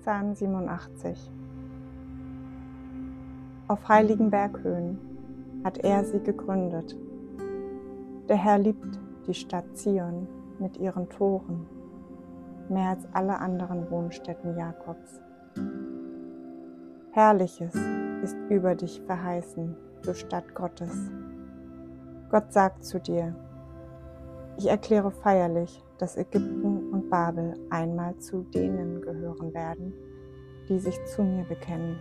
Psalm 87 Auf heiligen Berghöhen hat er sie gegründet. Der Herr liebt die Stadt Zion mit ihren Toren, mehr als alle anderen Wohnstätten Jakobs. Herrliches ist über dich verheißen, du Stadt Gottes. Gott sagt zu dir, ich erkläre feierlich, dass Ägypten und Babel einmal zu denen gehören werden, die sich zu mir bekennen.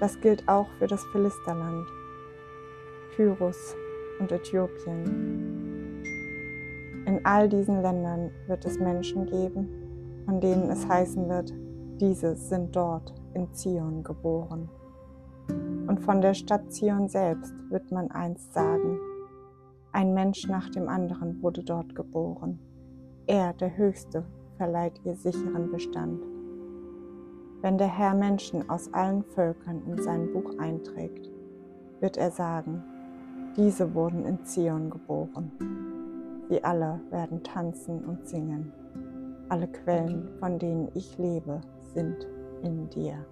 Das gilt auch für das Philisterland, Tyrus und Äthiopien. In all diesen Ländern wird es Menschen geben, von denen es heißen wird, diese sind dort in Zion geboren. Und von der Stadt Zion selbst wird man einst sagen, ein Mensch nach dem anderen wurde dort geboren. Er, der Höchste, verleiht ihr sicheren Bestand. Wenn der Herr Menschen aus allen Völkern in sein Buch einträgt, wird er sagen, diese wurden in Zion geboren. Sie alle werden tanzen und singen. Alle Quellen, von denen ich lebe, sind in dir.